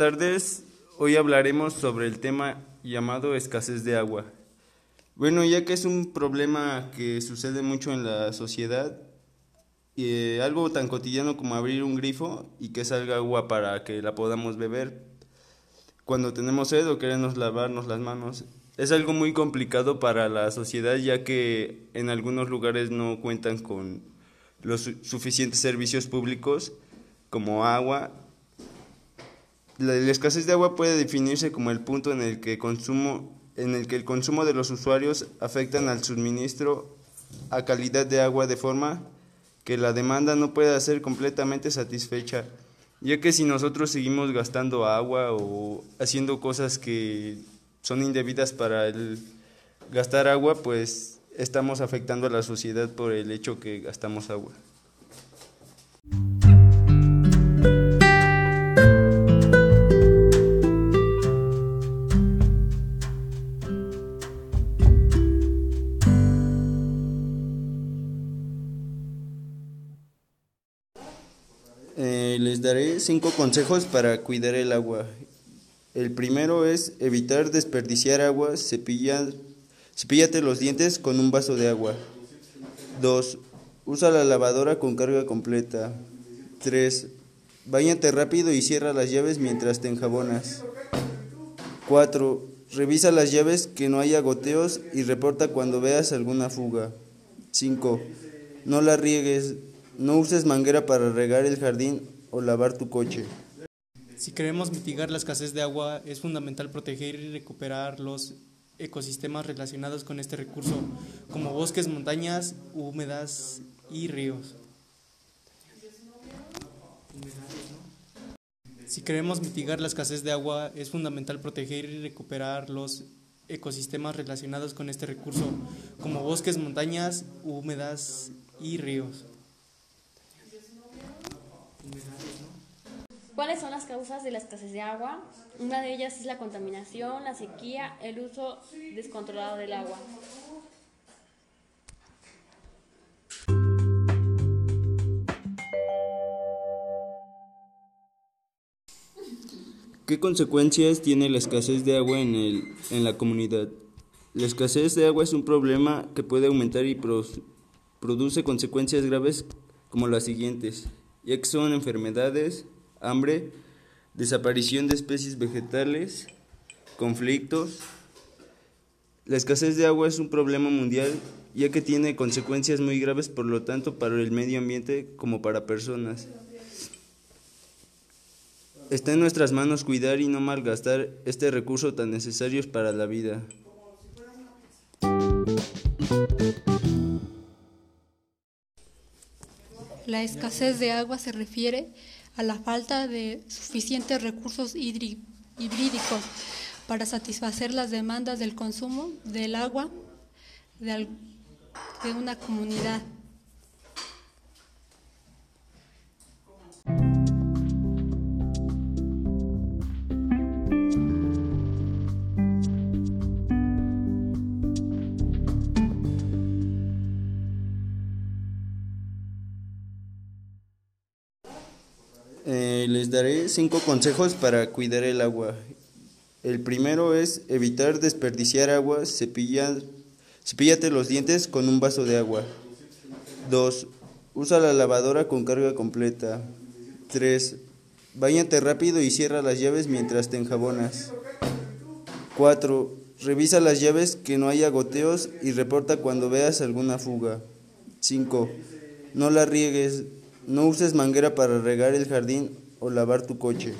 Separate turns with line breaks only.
tardes. Hoy hablaremos sobre el tema llamado escasez de agua. Bueno, ya que es un problema que sucede mucho en la sociedad, eh, algo tan cotidiano como abrir un grifo y que salga agua para que la podamos beber cuando tenemos sed o queremos lavarnos las manos. Es algo muy complicado para la sociedad ya que en algunos lugares no cuentan con los suficientes servicios públicos como agua. La, escasez de agua puede definirse como el punto en el que consumo en el que el consumo de los usuarios afectan al suministro a calidad de agua de forma que la demanda no pueda ser completamente satisfecha, ya que si nosotros seguimos gastando agua o haciendo cosas que son indebidas para el gastar agua, pues estamos afectando a la sociedad por el hecho que gastamos agua. Eh, les daré cinco consejos para cuidar el agua. El primero es evitar desperdiciar agua, cepilla, cepíllate los dientes con un vaso de agua. 2. Usa la lavadora con carga completa. 3. Báñate rápido y cierra las llaves mientras te enjabonas. 4. Revisa las llaves que no haya goteos y reporta cuando veas alguna fuga. 5. No la riegues, no uses manguera para regar el jardín o lavar tu coche.
Si queremos mitigar la escasez de agua, es fundamental proteger y recuperar los ecosistemas relacionados con este recurso, como bosques, montañas, húmedas y ríos. Si queremos mitigar la escasez de agua, es fundamental proteger y recuperar los ecosistemas relacionados con este recurso, como bosques, montañas, húmedas y ríos.
¿Cuáles son las causas de la escasez de agua? Una de ellas es la contaminación, la sequía, el uso descontrolado del agua.
¿Qué consecuencias tiene la escasez de agua en, el, en la comunidad? La escasez de agua es un problema que puede aumentar y produce consecuencias graves como las siguientes, ya que son enfermedades, hambre, desaparición de especies vegetales, conflictos. La escasez de agua es un problema mundial ya que tiene consecuencias muy graves por lo tanto para el medio ambiente como para personas. Está en nuestras manos cuidar y no malgastar este recurso tan necesario para la vida.
La escasez de agua se refiere a la falta de suficientes recursos hídricos para satisfacer las demandas del consumo del agua de, una comunidad.
Eh, les daré cinco consejos para cuidar el agua. El primero es evitar desperdiciar agua, cepilla, cepíllate los dientes con un vaso de agua. 2. Usa la lavadora con carga completa. 3. Báñate rápido y cierra las llaves mientras te enjabonas. 4. Revisa las llaves que no haya goteos y reporta cuando veas alguna fuga. 5. No la riegues, no uses manguera para regar el jardín o lavar tu coche.